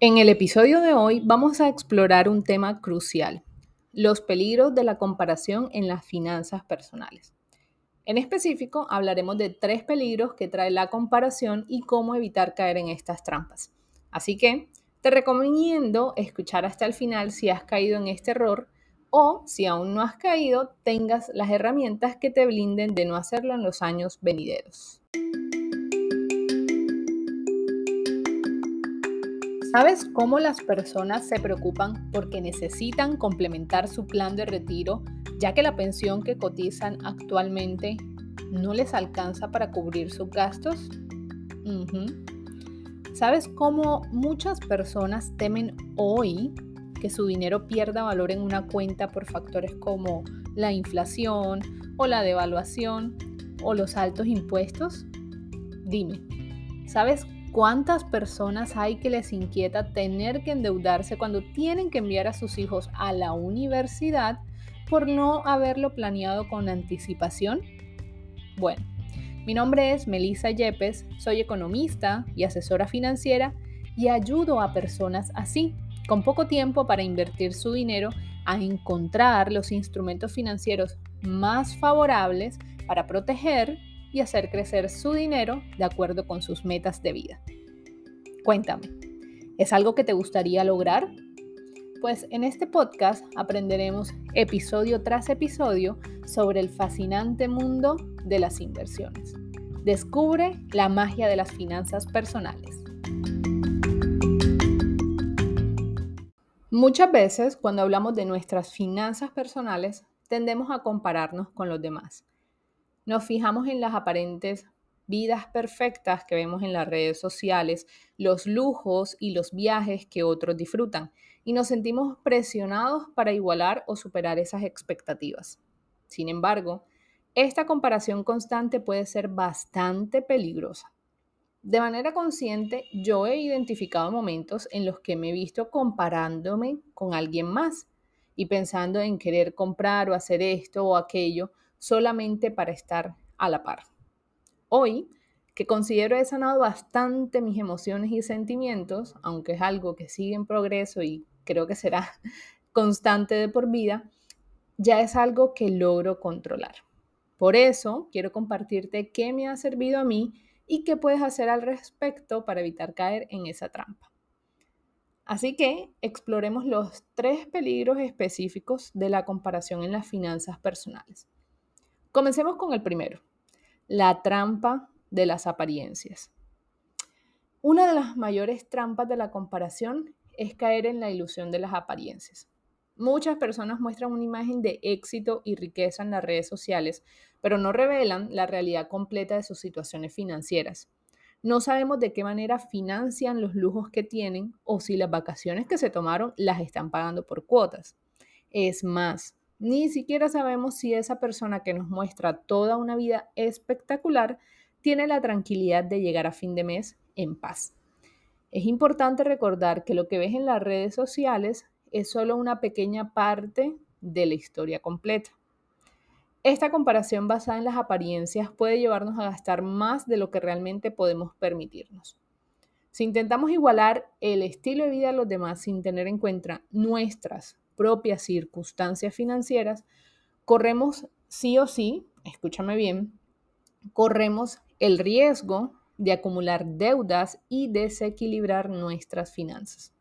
En el episodio de hoy vamos a explorar un tema crucial, los peligros de la comparación en las finanzas personales. En específico, hablaremos de tres peligros que trae la comparación y cómo evitar caer en estas trampas. Así que te recomiendo escuchar hasta el final si has caído en este error o si aún no has caído, tengas las herramientas que te blinden de no hacerlo en los años venideros. ¿Sabes cómo las personas se preocupan porque necesitan complementar su plan de retiro ya que la pensión que cotizan actualmente no les alcanza para cubrir sus gastos? ¿Sabes cómo muchas personas temen hoy que su dinero pierda valor en una cuenta por factores como la inflación o la devaluación o los altos impuestos? Dime, ¿sabes cuántas personas hay que les inquieta tener que endeudarse cuando tienen que enviar a sus hijos a la universidad por no haberlo planeado con anticipación? Bueno, mi nombre es Melissa Yepes, soy economista y asesora financiera y ayudo a personas así con poco tiempo para invertir su dinero, a encontrar los instrumentos financieros más favorables para proteger y hacer crecer su dinero de acuerdo con sus metas de vida. Cuéntame, ¿es algo que te gustaría lograr? Pues en este podcast aprenderemos episodio tras episodio sobre el fascinante mundo de las inversiones. Descubre la magia de las finanzas personales. Muchas veces cuando hablamos de nuestras finanzas personales tendemos a compararnos con los demás. Nos fijamos en las aparentes vidas perfectas que vemos en las redes sociales, los lujos y los viajes que otros disfrutan y nos sentimos presionados para igualar o superar esas expectativas. Sin embargo, esta comparación constante puede ser bastante peligrosa. De manera consciente, yo he identificado momentos en los que me he visto comparándome con alguien más y pensando en querer comprar o hacer esto o aquello solamente para estar a la par. Hoy, que considero he sanado bastante mis emociones y sentimientos, aunque es algo que sigue en progreso y creo que será constante de por vida, ya es algo que logro controlar. Por eso quiero compartirte qué me ha servido a mí y qué puedes hacer al respecto para evitar caer en esa trampa. Así que exploremos los tres peligros específicos de la comparación en las finanzas personales. Comencemos con el primero, la trampa de las apariencias. Una de las mayores trampas de la comparación es caer en la ilusión de las apariencias. Muchas personas muestran una imagen de éxito y riqueza en las redes sociales, pero no revelan la realidad completa de sus situaciones financieras. No sabemos de qué manera financian los lujos que tienen o si las vacaciones que se tomaron las están pagando por cuotas. Es más, ni siquiera sabemos si esa persona que nos muestra toda una vida espectacular tiene la tranquilidad de llegar a fin de mes en paz. Es importante recordar que lo que ves en las redes sociales es solo una pequeña parte de la historia completa. Esta comparación basada en las apariencias puede llevarnos a gastar más de lo que realmente podemos permitirnos. Si intentamos igualar el estilo de vida de los demás sin tener en cuenta nuestras propias circunstancias financieras, corremos sí o sí, escúchame bien, corremos el riesgo de acumular deudas y desequilibrar nuestras finanzas.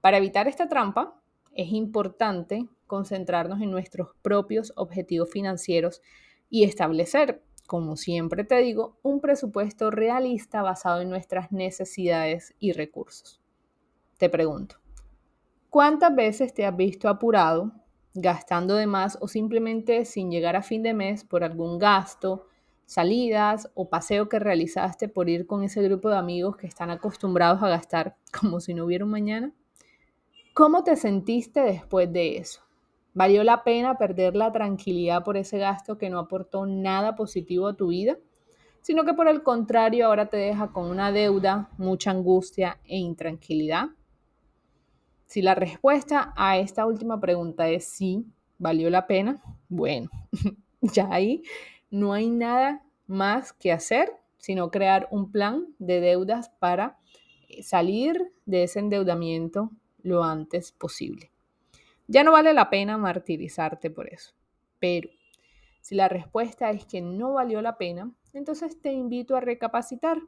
Para evitar esta trampa, es importante concentrarnos en nuestros propios objetivos financieros y establecer, como siempre te digo, un presupuesto realista basado en nuestras necesidades y recursos. Te pregunto, ¿cuántas veces te has visto apurado, gastando de más o simplemente sin llegar a fin de mes por algún gasto, salidas o paseo que realizaste por ir con ese grupo de amigos que están acostumbrados a gastar como si no hubiera un mañana? ¿Cómo te sentiste después de eso? ¿Valió la pena perder la tranquilidad por ese gasto que no aportó nada positivo a tu vida? Sino que por el contrario ahora te deja con una deuda, mucha angustia e intranquilidad. Si la respuesta a esta última pregunta es sí, valió la pena, bueno, ya ahí no hay nada más que hacer, sino crear un plan de deudas para salir de ese endeudamiento lo antes posible. Ya no vale la pena martirizarte por eso, pero si la respuesta es que no valió la pena, entonces te invito a recapacitar,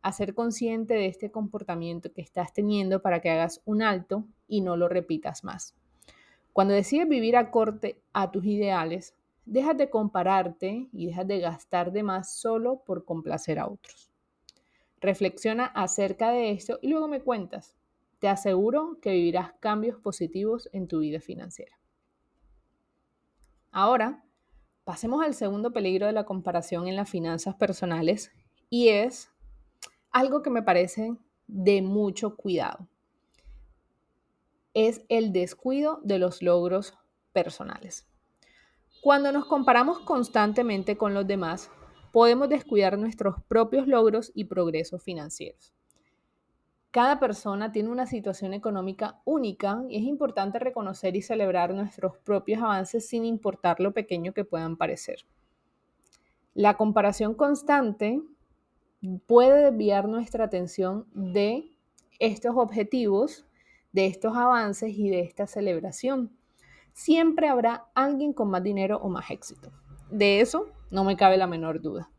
a ser consciente de este comportamiento que estás teniendo para que hagas un alto y no lo repitas más. Cuando decides vivir acorde a tus ideales, dejas de compararte y dejas de gastar de más solo por complacer a otros. Reflexiona acerca de esto y luego me cuentas. Te aseguro que vivirás cambios positivos en tu vida financiera. Ahora, pasemos al segundo peligro de la comparación en las finanzas personales y es algo que me parece de mucho cuidado. Es el descuido de los logros personales. Cuando nos comparamos constantemente con los demás, podemos descuidar nuestros propios logros y progresos financieros. Cada persona tiene una situación económica única y es importante reconocer y celebrar nuestros propios avances sin importar lo pequeño que puedan parecer. La comparación constante puede desviar nuestra atención de estos objetivos, de estos avances y de esta celebración siempre habrá alguien con más dinero o más éxito. De eso no me cabe la menor duda.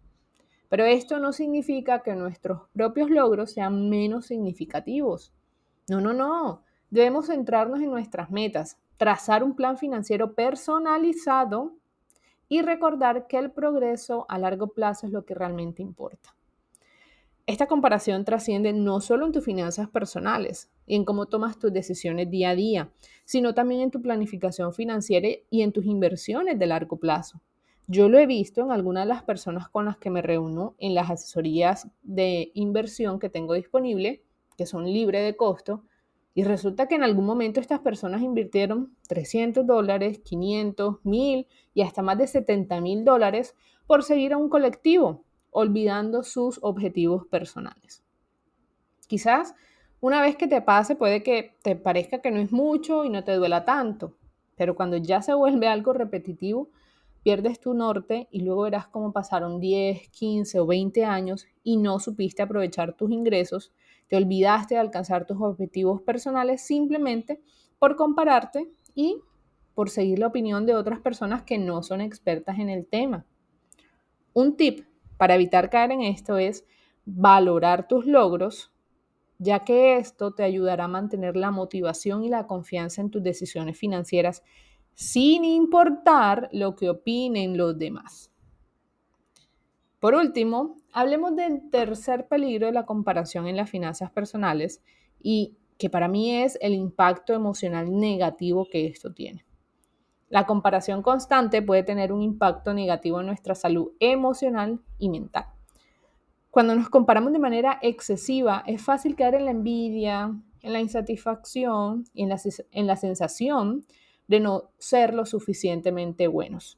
Pero esto no significa que nuestros propios logros sean menos significativos. No, no, no. Debemos centrarnos en nuestras metas, trazar un plan financiero personalizado y recordar que el progreso a largo plazo es lo que realmente importa. Esta comparación trasciende no solo en tus finanzas personales y en cómo tomas tus decisiones día a día, sino también en tu planificación financiera y en tus inversiones de largo plazo. Yo lo he visto en algunas de las personas con las que me reúno en las asesorías de inversión que tengo disponible, que son libres de costo, y resulta que en algún momento estas personas invirtieron 300 dólares, 500, 1000 y hasta más de 70 mil dólares por seguir a un colectivo olvidando sus objetivos personales. Quizás una vez que te pase puede que te parezca que no es mucho y no te duela tanto, pero cuando ya se vuelve algo repetitivo, pierdes tu norte y luego verás cómo pasaron 10, 15 o 20 años y no supiste aprovechar tus ingresos, te olvidaste de alcanzar tus objetivos personales simplemente por compararte y por seguir la opinión de otras personas que no son expertas en el tema. Un tip para evitar caer en esto es valorar tus logros, ya que esto te ayudará a mantener la motivación y la confianza en tus decisiones financieras sin importar lo que opinen los demás. Por último, hablemos del tercer peligro de la comparación en las finanzas personales y que para mí es el impacto emocional negativo que esto tiene. La comparación constante puede tener un impacto negativo en nuestra salud emocional y mental. Cuando nos comparamos de manera excesiva, es fácil caer en la envidia, en la insatisfacción y en la, en la sensación de no ser lo suficientemente buenos.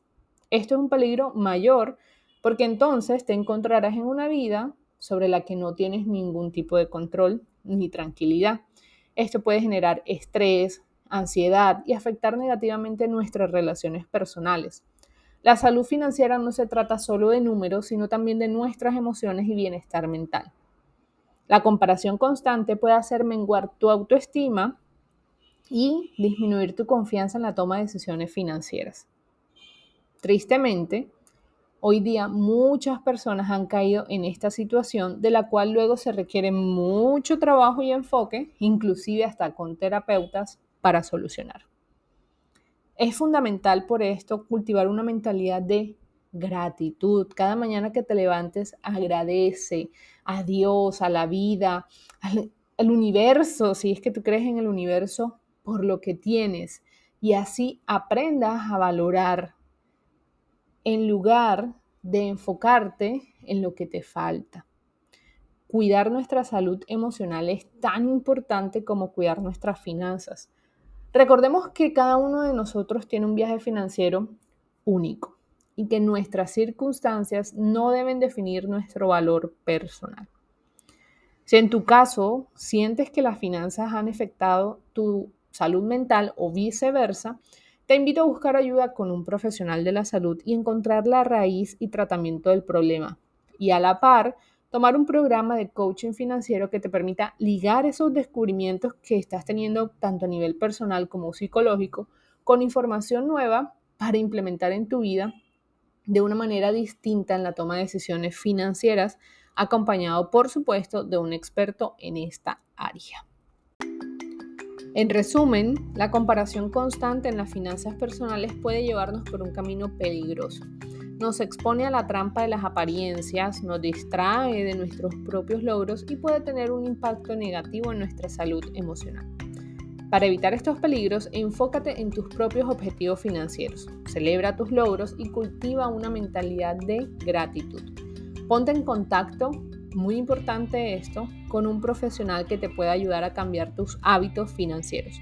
Esto es un peligro mayor porque entonces te encontrarás en una vida sobre la que no tienes ningún tipo de control ni tranquilidad. Esto puede generar estrés, ansiedad y afectar negativamente nuestras relaciones personales. La salud financiera no se trata solo de números, sino también de nuestras emociones y bienestar mental. La comparación constante puede hacer menguar tu autoestima y disminuir tu confianza en la toma de decisiones financieras. Tristemente, hoy día muchas personas han caído en esta situación de la cual luego se requiere mucho trabajo y enfoque, inclusive hasta con terapeutas para solucionar. Es fundamental por esto cultivar una mentalidad de gratitud. Cada mañana que te levantes, agradece a Dios, a la vida, al, universo, si es que tú crees en el universo, por lo que tienes. Y así aprendas a valorar en lugar de enfocarte en lo que te falta. Cuidar nuestra salud emocional es tan importante como cuidar nuestras finanzas. Recordemos que cada uno de nosotros tiene un viaje financiero único y que nuestras circunstancias no deben definir nuestro valor personal. Si en tu caso sientes que las finanzas han afectado tu salud mental o viceversa, te invito a buscar ayuda con un profesional de la salud y encontrar la raíz y tratamiento del problema. Y a la par, tomar un programa de coaching financiero que te permita ligar esos descubrimientos que estás teniendo tanto a nivel personal como psicológico con información nueva para implementar en tu vida de una manera distinta en la toma de decisiones financieras, acompañado por supuesto de un experto en esta área. En resumen, la comparación constante en las finanzas personales puede llevarnos por un camino peligroso. Nos expone a la trampa de las apariencias, nos distrae de nuestros propios logros y puede tener un impacto negativo en nuestra salud emocional. Para evitar estos peligros, enfócate en tus propios objetivos financieros, celebra tus logros y cultiva una mentalidad de gratitud. Ponte en contacto, muy importante esto, con un profesional que te pueda ayudar a cambiar tus hábitos financieros,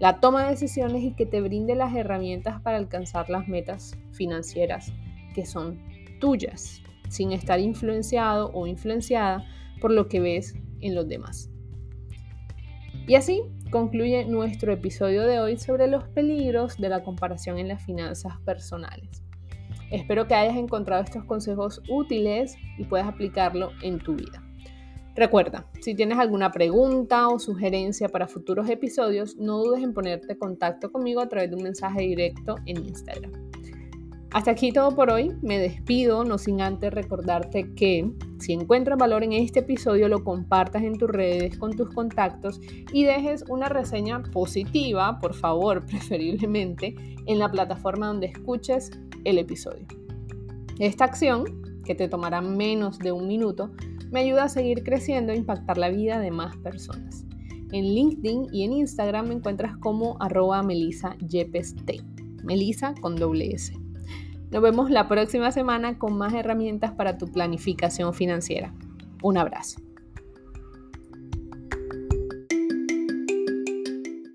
la toma de decisiones y que te brinde las herramientas para alcanzar las metas financieras que son tuyas, sin estar influenciado o influenciada por lo que ves en los demás. Y así concluye nuestro episodio de hoy sobre los peligros de la comparación en las finanzas personales. Espero que hayas encontrado estos consejos útiles y puedas aplicarlo en tu vida. Recuerda, si tienes alguna pregunta o sugerencia para futuros episodios, no dudes en ponerte en contacto conmigo a través de un mensaje directo en Instagram. Hasta aquí todo por hoy. Me despido, no sin antes recordarte que si encuentras valor en este episodio, lo compartas en tus redes con tus contactos y dejes una reseña positiva, por favor, preferiblemente, en la plataforma donde escuches el episodio. Esta acción, que te tomará menos de un minuto, me ayuda a seguir creciendo e impactar la vida de más personas. En LinkedIn y en Instagram me encuentras como arroba Melisa Melisa con doble S. Nos vemos la próxima semana con más herramientas para tu planificación financiera. Un abrazo.